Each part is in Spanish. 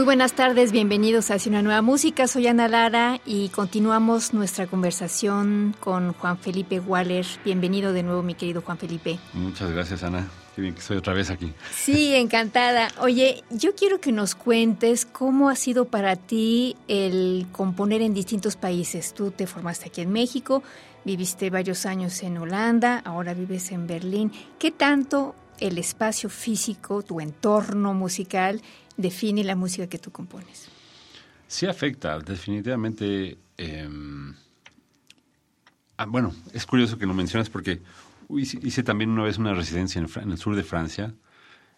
Muy buenas tardes, bienvenidos a Hacia una nueva música. Soy Ana Lara y continuamos nuestra conversación con Juan Felipe Waller. Bienvenido de nuevo, mi querido Juan Felipe. Muchas gracias, Ana. Qué bien que estoy otra vez aquí. Sí, encantada. Oye, yo quiero que nos cuentes cómo ha sido para ti el componer en distintos países. Tú te formaste aquí en México, viviste varios años en Holanda, ahora vives en Berlín. ¿Qué tanto el espacio físico, tu entorno musical, define la música que tú compones. Sí afecta, definitivamente. Em, ah, bueno, es curioso que lo mencionas porque hice también una vez una residencia en, el sur de Francia,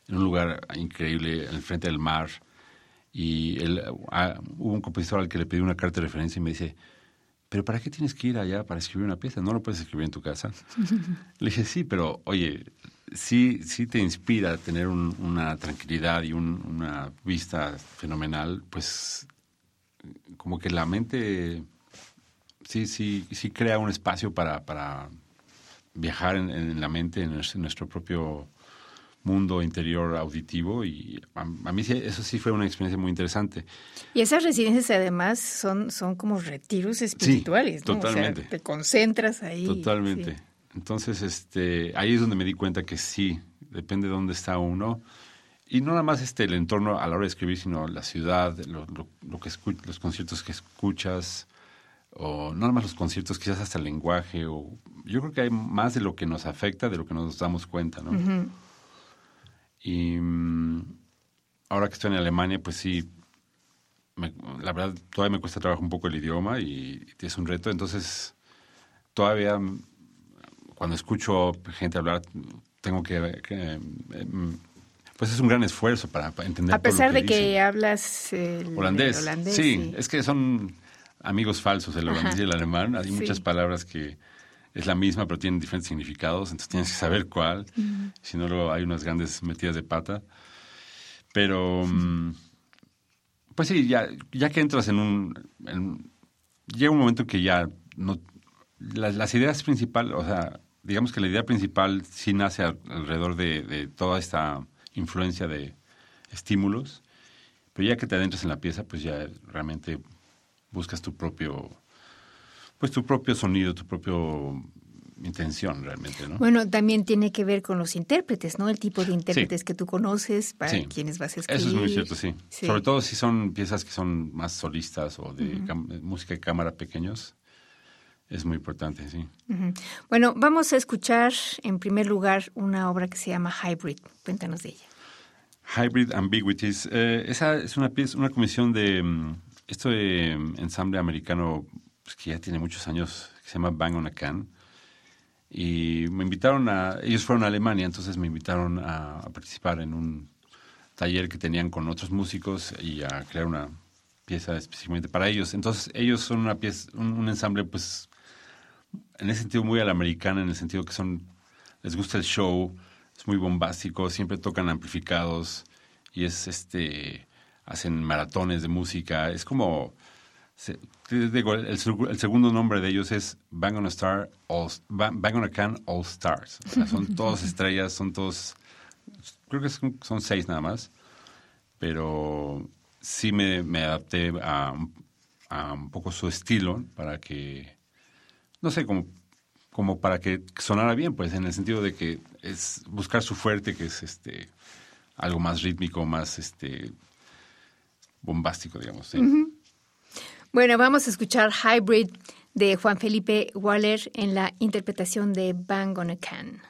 en un lugar increíble, en el frente del mar. Y ah, hubo un compositor al que le pedí una carta de referencia y me dice, pero ¿para qué tienes que ir allá para escribir una pieza? ¿No lo puedes escribir en tu casa? le dije, sí, pero oye, sí, sí te inspira tener una tranquilidad y una vista fenomenal, pues como que la mente sí, sí, sí crea un espacio para, para viajar en, la mente, en nuestro, propio mundo interior auditivo y a, mí eso sí fue una experiencia muy interesante. Y esas residencias además son, son como retiros espirituales, Totalmente. te concentras ahí. Totalmente. Entonces, este, ahí es donde me di cuenta que sí, depende de dónde está uno. Y no nada más este, el entorno a la hora de escribir, sino la ciudad, lo, lo, que los conciertos que escuchas, o no nada más los conciertos, quizás hasta el lenguaje. O, yo creo que hay más de lo que nos afecta de lo que nos damos cuenta, ¿no? Y mm, ahora que estoy en Alemania, pues sí, la verdad todavía me cuesta trabajar un poco el idioma y, y es un reto. Entonces, todavía cuando escucho gente hablar, tengo que, em, pues es un gran esfuerzo para, entender. A pesar de que hablas holandés. sí, es que son amigos falsos el holandés y el alemán. Hay muchas palabras que es la misma, pero tienen diferentes significados, entonces tienes que saber cuál. Si no, luego hay unas grandes metidas de pata. Pero, mm, pues sí, ya, ya que entras en un... llega un momento que ya no... Las, las ideas principales, o sea, digamos que la idea principal sí nace alrededor de, toda esta influencia de estímulos, pero ya que te adentras en la pieza, pues ya realmente buscas tu propio, pues tu propio sonido, tu propio intención realmente, ¿no? Bueno, también tiene que ver con los intérpretes, ¿no? El tipo de intérpretes que tú conoces, para quienes vas a escribir. Eso es muy cierto, sí. Sobre todo si son piezas que son más solistas o de música de cámara pequeños, es muy importante, sí. Bueno, vamos a escuchar en primer lugar una obra que se llama Hybrid. Cuéntanos de ella. Hybrid Ambiguities. Eh, esa es una pieza, una comisión de mm, esto de mm, ensamble americano pues, que ya tiene muchos años, que se llama Bang on a Can. Y me invitaron a, ellos fueron a Alemania, entonces me invitaron a, participar en un taller que tenían con otros músicos y a crear una pieza específicamente para ellos. Entonces ellos son una pieza, un ensamble pues en ese sentido muy a la americana, en el sentido que son, les gusta el show, es muy bombástico, siempre tocan amplificados y es este, hacen maratones de música, es como, el, segundo nombre de ellos es Bang on a Star, Bang, on a Can All Stars, son todos estrellas, son todos, creo que son, son seis nada más, pero sí me, me adapté a, a un poco su estilo para que no sé, como, como para que sonara bien, pues en el sentido de que es buscar su fuerte, que es este algo más rítmico, más este bombástico, digamos. Bueno, vamos a escuchar Hybrid de Juan Felipe Waller en la interpretación de Bang on a Can.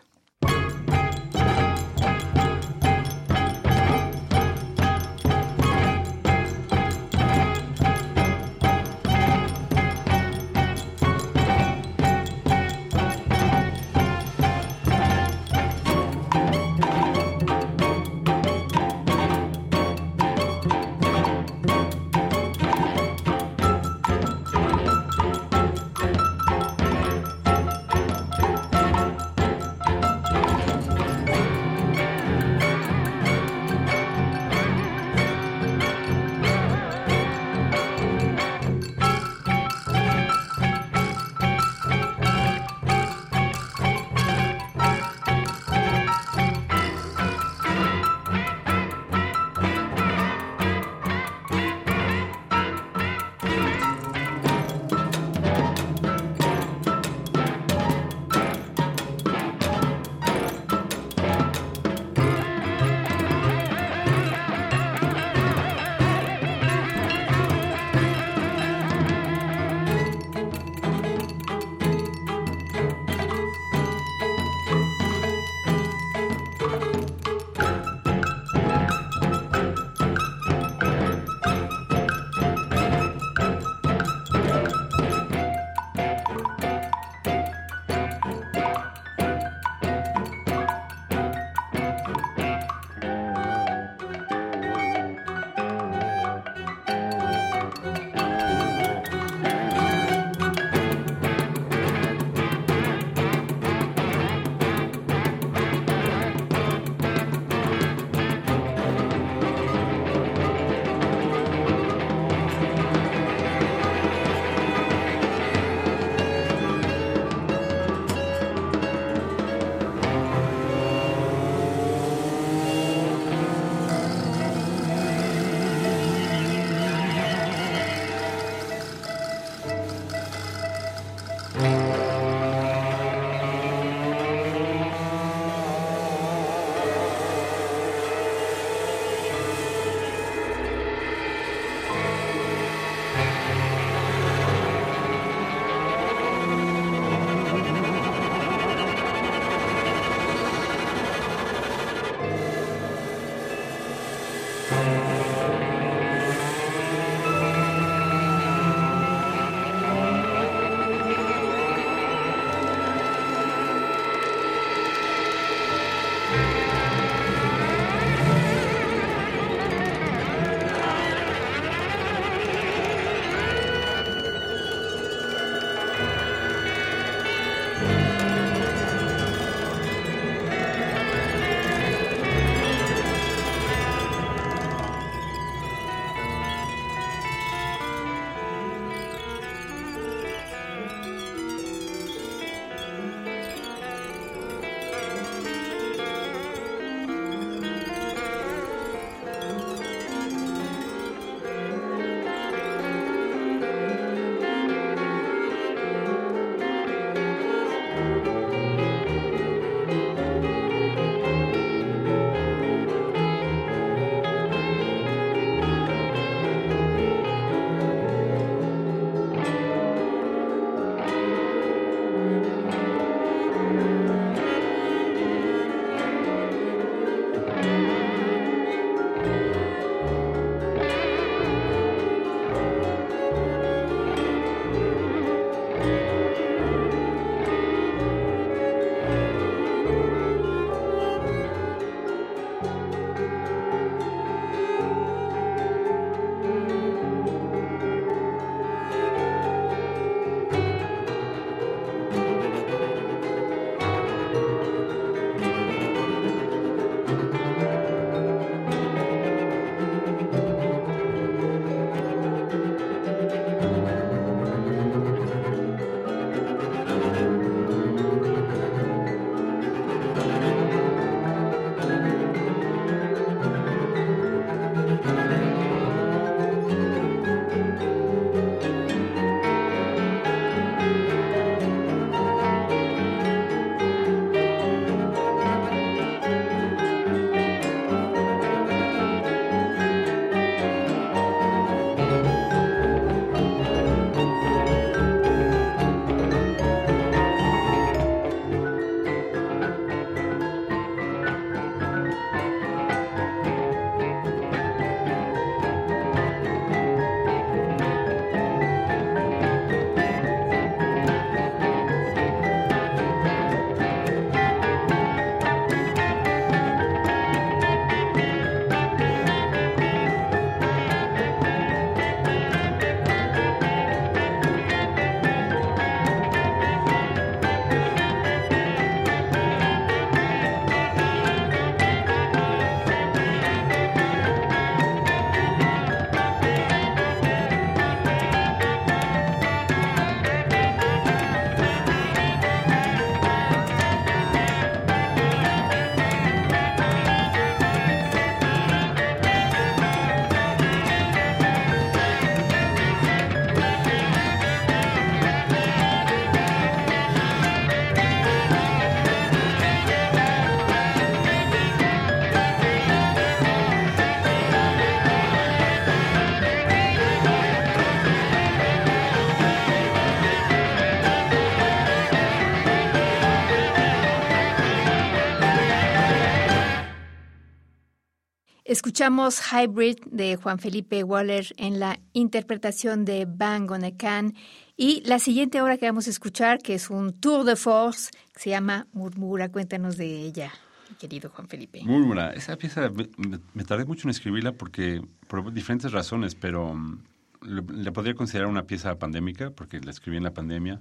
Escuchamos Hybrid de Juan Felipe Waller en la interpretación de Bang on a Can. Y la siguiente obra que vamos a escuchar, que es un tour de force, se llama Murmura. Cuéntanos de ella, querido Juan Felipe. Murmura, esa pieza me, tardé mucho en escribirla porque por diferentes razones, pero mm, le, podría considerar una pieza pandémica porque la escribí en la pandemia.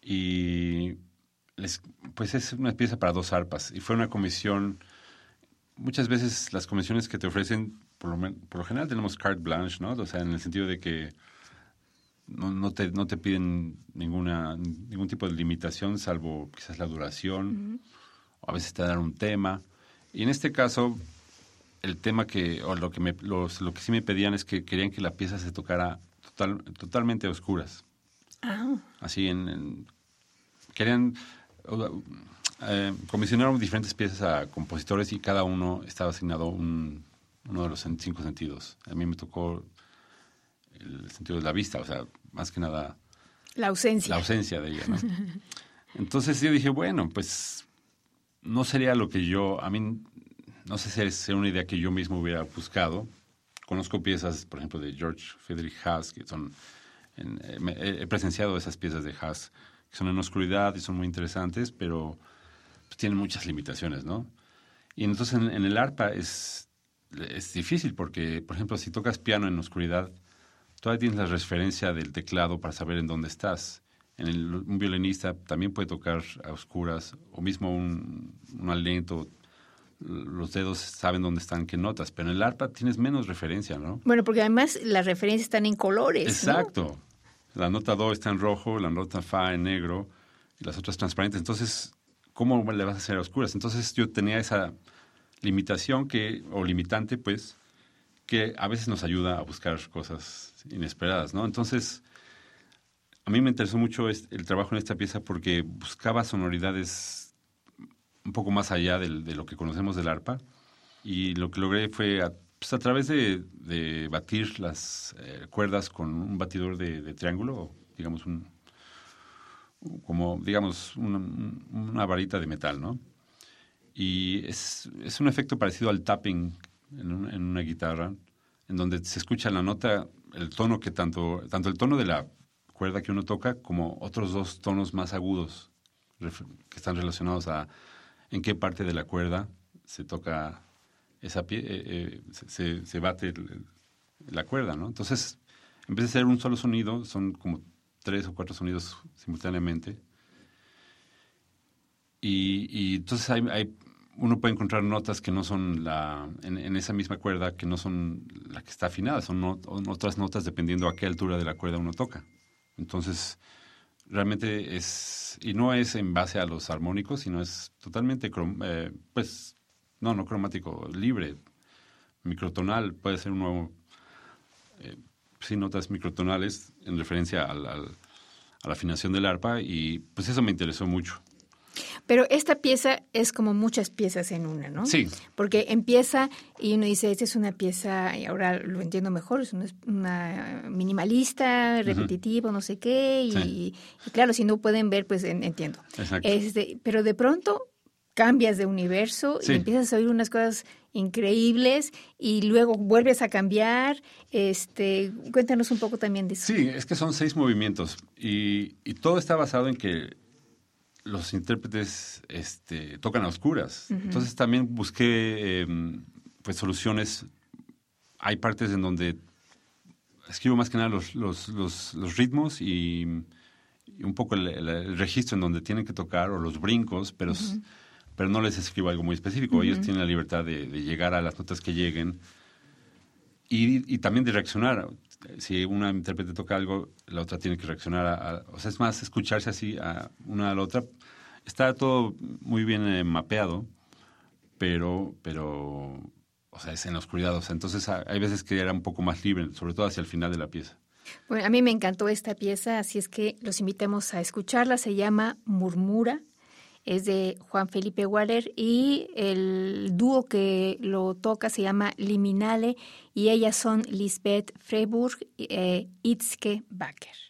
Y pues es una pieza para dos arpas. Y fue una comisión muchas veces las comisiones que te ofrecen, por lo, por lo general tenemos carte blanche, ¿no? O sea, en el sentido de que no, no, te, no te piden ninguna, ningún tipo de limitación, salvo quizás la duración, o a veces te dan un tema. Y en este caso, el tema que, o lo que, me, los, lo que sí me pedían es que querían que la pieza se tocara total, totalmente a oscuras. Ah. Así en querían eh, comisionaron diferentes piezas a compositores y cada uno estaba asignado un, uno de los cinco sentidos. A mí me tocó el sentido de la vista, o sea, más que nada... La ausencia. La ausencia de ella, ¿no? Entonces yo dije, bueno, pues no sería lo que yo, a mí, no sé si es una idea que yo mismo hubiera buscado. Conozco piezas, por ejemplo, de George Friedrich Haas, que son, he presenciado esas piezas de Haas, que son en oscuridad y son muy interesantes, pero pues, tiene muchas limitaciones, ¿no? Y entonces en, el arpa es, es difícil porque, por ejemplo, si tocas piano en oscuridad, todavía tienes la referencia del teclado para saber en dónde estás. En el, un violinista también puede tocar a oscuras, o mismo un, un aliento, los dedos saben dónde están, qué notas, pero en el arpa tienes menos referencia, ¿no? Bueno, porque además las referencias están en colores. Exacto. La nota do está en rojo, la nota fa en negro, y las otras transparentes. Entonces, ¿cómo le vas a hacer a oscuras? Entonces yo tenía esa limitación que, o limitante, pues, que a veces nos ayuda a buscar cosas inesperadas, ¿no? Entonces, a mí me interesó mucho el trabajo en esta pieza porque buscaba sonoridades un poco más allá de, lo que conocemos del arpa y lo que logré fue a, pues, través de, batir las eh, cuerdas con un batidor de, de triángulo, digamos un, como, digamos, una, varita de metal, ¿no? Y es, es, un efecto parecido al tapping en, en, una guitarra, en donde se escucha la nota, el tono que tanto, tanto el tono de la cuerda que uno toca como otros dos tonos más agudos que están relacionados a en qué parte de la cuerda se toca esa pie, eh, eh, se, se, bate la cuerda, ¿no? Entonces, en vez de ser un solo sonido, son como tres o cuatro sonidos simultáneamente. Y, entonces hay, uno puede encontrar notas que no son la, en, esa misma cuerda, que no son la que está afinada, son otras notas dependiendo a qué altura de la cuerda uno toca. Entonces, realmente es, y no es en base a los armónicos, sino es totalmente, eh, pues, no, no cromático, libre, microtonal, puede ser un nuevo eh, sí, notas microtonales en referencia al, a la afinación del arpa y pues eso me interesó mucho. Pero esta pieza es como muchas piezas en una, ¿no? Sí. Porque empieza y uno dice, esta es una pieza, y ahora lo entiendo mejor, es una, minimalista, repetitiva, no sé qué, y, claro, si no pueden ver, pues entiendo. Exacto. Este, pero de pronto cambias de universo y empiezas a oír unas cosas increíbles y luego vuelves a cambiar. Este, cuéntanos un poco también de eso. Sí, es que son seis movimientos y, todo está basado en que los intérpretes este, tocan a oscuras. Entonces también busqué em, pues soluciones. Hay partes en donde escribo más que nada los, los, los, ritmos y, un poco el, registro en donde tienen que tocar o los brincos, pero pero no les escribo algo muy específico. Ellos tienen la libertad de, llegar a las notas que lleguen y, también de reaccionar. Si una intérprete toca algo, la otra tiene que reaccionar. A, o sea, es más escucharse así a una a la otra. Está todo muy bien eh, mapeado, pero, pero, o sea, es en la oscuridad. O sea, entonces hay veces que era un poco más libre, sobre todo hacia el final de la pieza. Bueno, a mí me encantó esta pieza, así es que los invitamos a escucharla. Se llama Murmura es de Juan Felipe Waller y el dúo que lo toca se llama Liminale y ellas son Lisbeth Freiburg e Itzke Baker.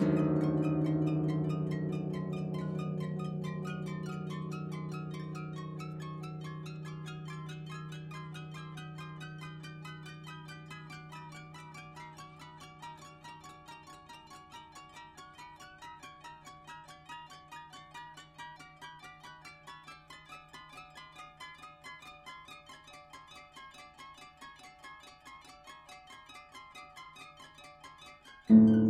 thank mm -hmm. you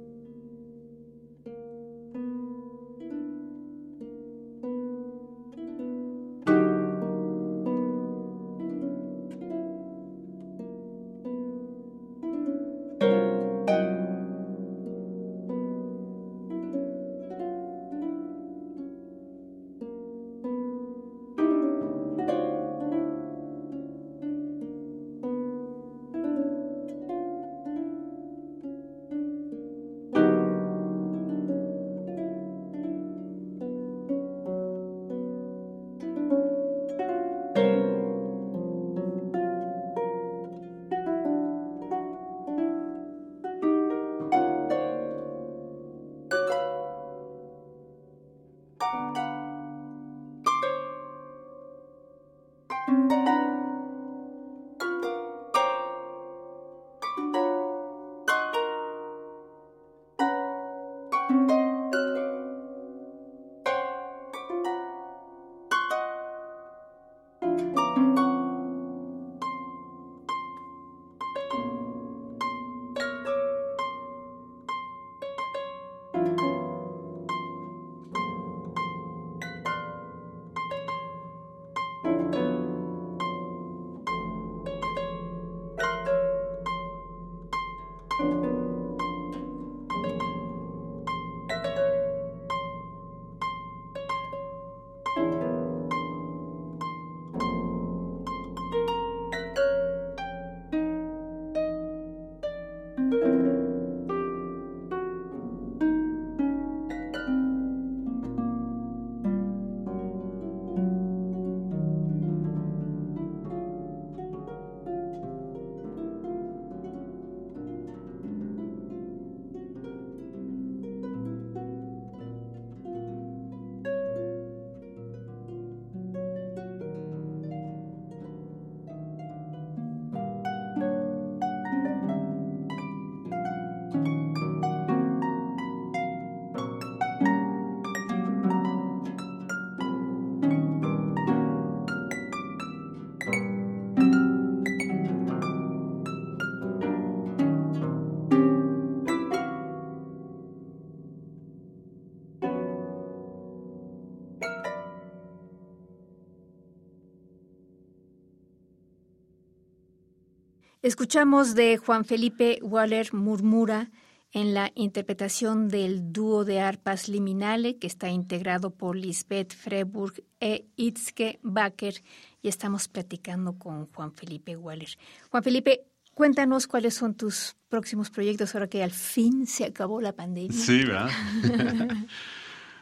Escuchamos de Juan Felipe Waller Murmura en la interpretación del dúo de arpas Liminale, que está integrado por Lisbeth Freiburg e Itzke Baker, y estamos platicando con Juan Felipe Waller. Juan Felipe, cuéntanos cuáles son tus próximos proyectos ahora que al fin se acabó la pandemia. Sí, ¿verdad?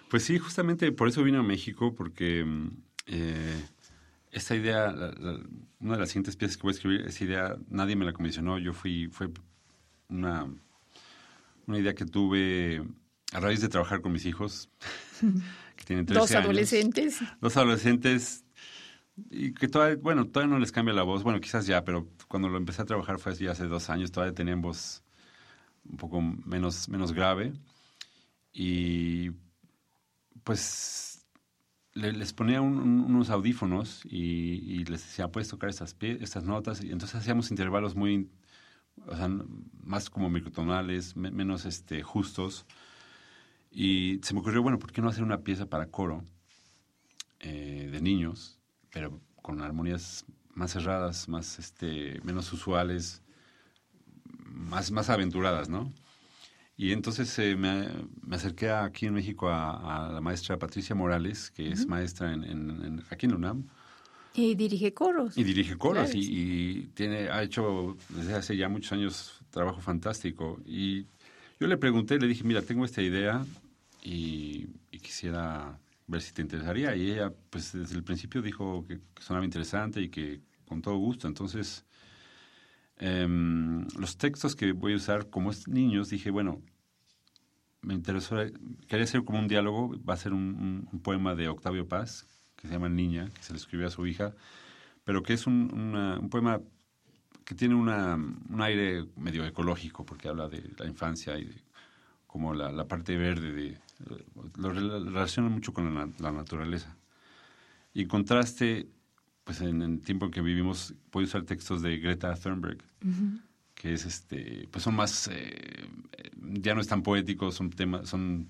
pues sí, justamente por eso vine a México, porque eh, esta idea, una de las siguientes piezas que voy a escribir, esa idea nadie me la comisionó, yo fui, fue una, una idea que tuve a raíz de trabajar con mis hijos, que tienen 13 Dos adolescentes. Dos adolescentes y que todavía, bueno, todavía no les cambia la voz, bueno, quizás ya, pero cuando lo empecé a trabajar fue ya hace dos años, todavía tenían voz un poco menos, menos grave. Y pues les ponía unos audífonos y, les decía, puedes tocar estas, estas notas. Y entonces hacíamos intervalos muy, o sea, más como microtonales, menos este, justos. Y se me ocurrió, bueno, ¿por qué no hacer una pieza para coro eh, de niños, pero con armonías más cerradas, más, este, menos usuales, más, más aventuradas, ¿no? Y entonces eh, me, acerqué aquí en México a, la maestra Patricia Morales, que es maestra en, aquí en UNAM. Y dirige coros. Y dirige coros y, tiene, ha hecho desde hace ya muchos años trabajo fantástico. Y yo le pregunté, le dije, mira, tengo esta idea y, quisiera ver si te interesaría. Y ella, pues desde el principio dijo que, que sonaba interesante y que con todo gusto. Entonces Em, los textos que voy a usar como niños, dije, bueno, me interesó, quería hacer como un diálogo, va a ser un, poema de Octavio Paz, que se llama Niña, que se le escribió a su hija, pero que es un, poema que tiene un aire medio ecológico, porque habla de la infancia y como la, parte verde, de, lo relaciona mucho con la, la naturaleza. Y en contraste, pues en el tiempo en que vivimos, puedo usar textos de Greta Thunberg, que es este, pues son más, eh, ya no es tan poéticos, son temas, son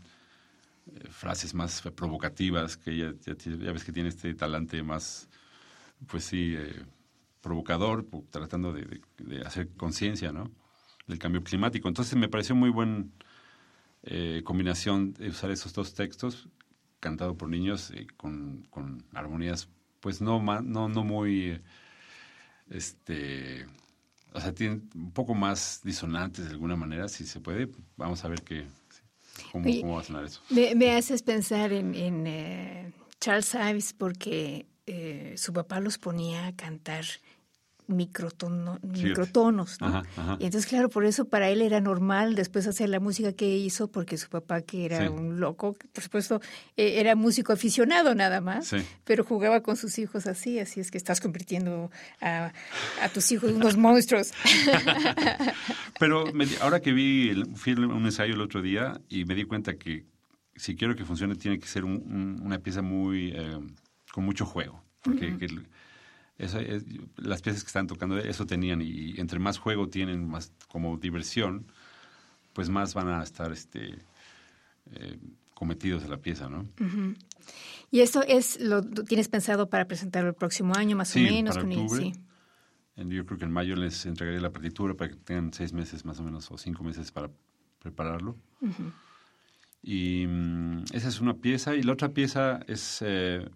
eh, frases más provocativas, que ella ya, ves que tiene este talante más, pues sí, eh, provocador, tratando de, hacer conciencia, ¿no? Del cambio climático. Entonces me pareció muy buena combinación de usar esos dos textos, cantado por niños, con, con armonías pues no, no, no muy, este, o sea, tienen un poco más disonantes de alguna manera, si se puede. Vamos a ver qué, cómo, va a sonar eso. Me, haces pensar en, eh, Charles Ives porque eh, su papá los ponía a cantar microtono, microtonos, ¿no? Y entonces, claro, por eso para él era normal después hacer la música que hizo, porque su papá, que era un loco, por supuesto, eh, era músico aficionado nada más, pero jugaba con sus hijos así, así es que estás convirtiendo a, tus hijos en unos monstruos. pero ahora que vi, fui un ensayo el otro día y me di cuenta que si quiero que funcione tiene que ser una pieza muy, eh, con mucho juego, porque eso las piezas que están tocando eso tenían y entre más juego tienen, más como diversión, pues más van a estar este eh, cometidos a la pieza, ¿no? Y esto es lo tienes pensado para presentarlo el próximo año, más o menos. Para sí. Yo creo que en mayo les entregaré la partitura para que tengan seis meses más o menos o cinco meses para prepararlo. Y mm, esa es una pieza y la otra pieza es eh,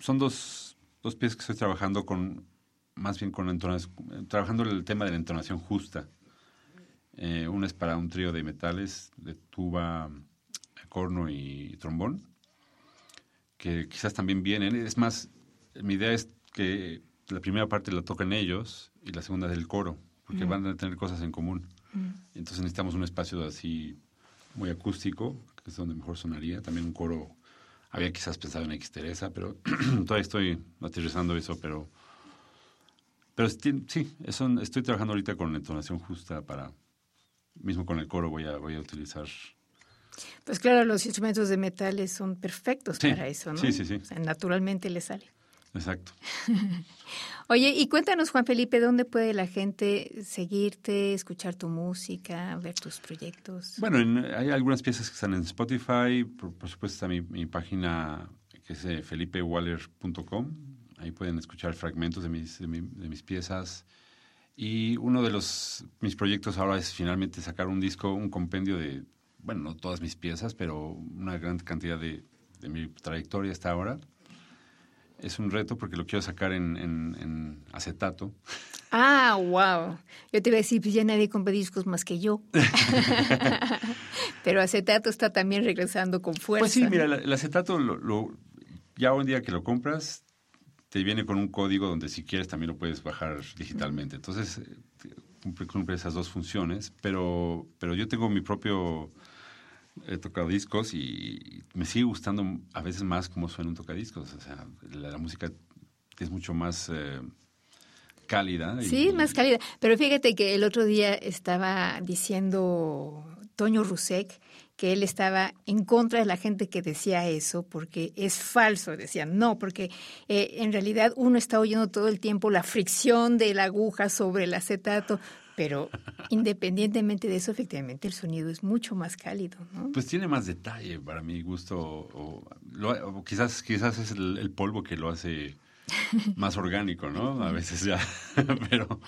son dos dos piezas que estoy trabajando con, más bien con entonación, trabajando el tema de la entonación justa. Eh, una es para un trío de metales, de tuba, corno y trombón, que quizás también vienen. Es más, mi idea es que la primera parte la toquen ellos y la segunda del coro, porque van a tener cosas en común. Entonces necesitamos un espacio así muy acústico, que es donde mejor sonaría. También un coro había quizás pensado en X Teresa, pero todavía estoy aterrizando eso, pero pero sí, eso, estoy trabajando ahorita con la entonación justa para mismo con el coro voy a voy a utilizar pues claro, los instrumentos de metales son perfectos para eso, ¿no? Sí, sí, sí. O sea, naturalmente le sale. Exacto. Oye, y cuéntanos, Juan Felipe, ¿dónde puede la gente seguirte, escuchar tu música, ver tus proyectos? Bueno, hay algunas piezas que están en Spotify, por, supuesto está mi, página que es eh, felipewaller.com, ahí pueden escuchar fragmentos de mis, de, mis piezas. Y uno de los mis proyectos ahora es finalmente sacar un disco, un compendio de, bueno, no todas mis piezas, pero una gran cantidad de, de mi trayectoria hasta ahora es un reto porque lo quiero sacar en, acetato. Ah, wow. Yo te iba a decir, pues ya nadie compra discos más que yo. Pero acetato está también regresando con fuerza. Pues sí, mira, el acetato, lo, ya un día que lo compras, te viene con un código donde si quieres también lo puedes bajar digitalmente. Entonces, eh, cumple, cumple esas dos funciones, pero, pero yo tengo mi propio he tocado discos y me sigue gustando a veces más cómo suena un tocadiscos. O sea, la, música es mucho más eh, cálida. sí, más cálida. Pero fíjate que el otro día estaba diciendo Toño Rusek que él estaba en contra de la gente que decía eso porque es falso. Decía, no, porque eh, en realidad uno está oyendo todo el tiempo la fricción de la aguja sobre el acetato. Pero independientemente de eso, efectivamente el sonido es mucho más cálido, ¿no? Pues tiene más detalle para mi gusto, o, quizás, quizás es el, polvo que lo hace más orgánico, ¿no? A veces ya, pero,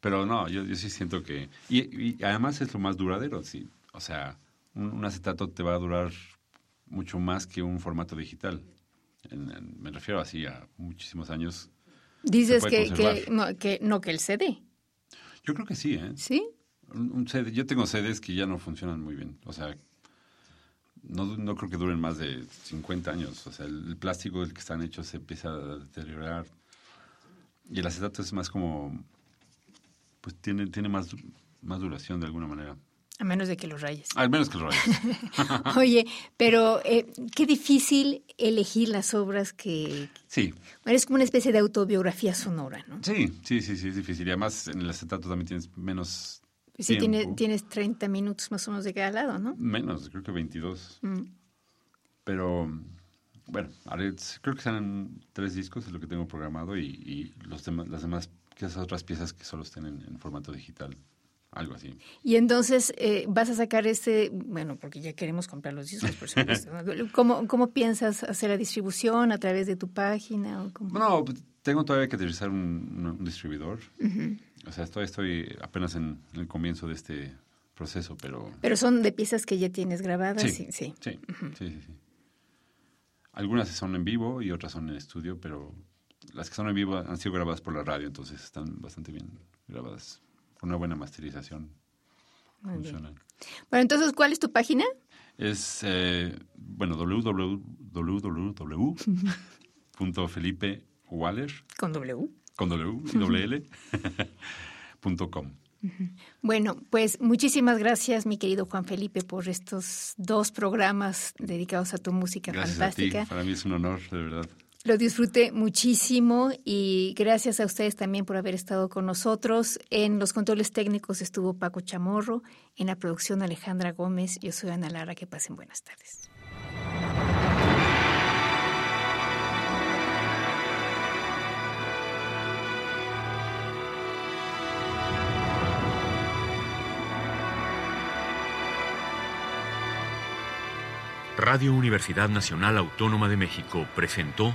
pero no, yo, yo sí siento que... Y, además es lo más duradero, sí. O sea, un, acetato te va a durar mucho más que un formato digital. me refiero así a muchísimos años. Dices que, que, no, que no que el CD. Yo creo que sí, ¿eh? ¿Sí? Un, CD, yo tengo CDs que ya no funcionan muy bien. O sea, no, no creo que duren más de 50 años. O sea, el, plástico del que están hechos se empieza a deteriorar. Y el acetato es más como. Pues tiene, tiene más, más duración de alguna manera. A menos de que los rayes. Al menos que los rayes. Oye, pero eh, qué difícil elegir las obras que... Sí. Es como una especie de autobiografía sonora, ¿no? Sí, sí, sí, sí, es difícil. Y además en el acetato también tienes menos Sí, tiene, tienes 30 minutos más o menos de cada lado, ¿no? Menos, creo que 22. Mm. Pero, bueno, creo que serán tres discos, es lo que tengo programado, y, y los las demás, esas otras piezas que solo estén en formato digital algo así. Y entonces eh, vas a sacar este, bueno, porque ya queremos comprar los discos, por supuesto. ¿Cómo, ¿Cómo, piensas hacer la distribución a través de tu página? O No, pues, tengo todavía que utilizar un, distribuidor. O sea, estoy, estoy apenas en, el comienzo de este proceso, pero... Pero son de piezas que ya tienes grabadas. Sí, sí, sí. sí, sí, sí. Algunas son en vivo y otras son en estudio, pero las que son en vivo han sido grabadas por la radio, entonces están bastante bien grabadas una buena masterización funcional. Bueno, entonces, ¿cuál es tu página? Es, eh, bueno, www.felipewaller. ¿Con W? con W, punto com. Bueno, pues muchísimas gracias, mi querido Juan Felipe, por estos dos programas dedicados a tu música gracias fantástica. A ti. Para mí es un honor, de verdad. Lo disfruté muchísimo y gracias a ustedes también por haber estado con nosotros. En los controles técnicos estuvo Paco Chamorro, en la producción Alejandra Gómez. Yo soy Ana Lara, que pasen buenas tardes. Radio Universidad Nacional Autónoma de México presentó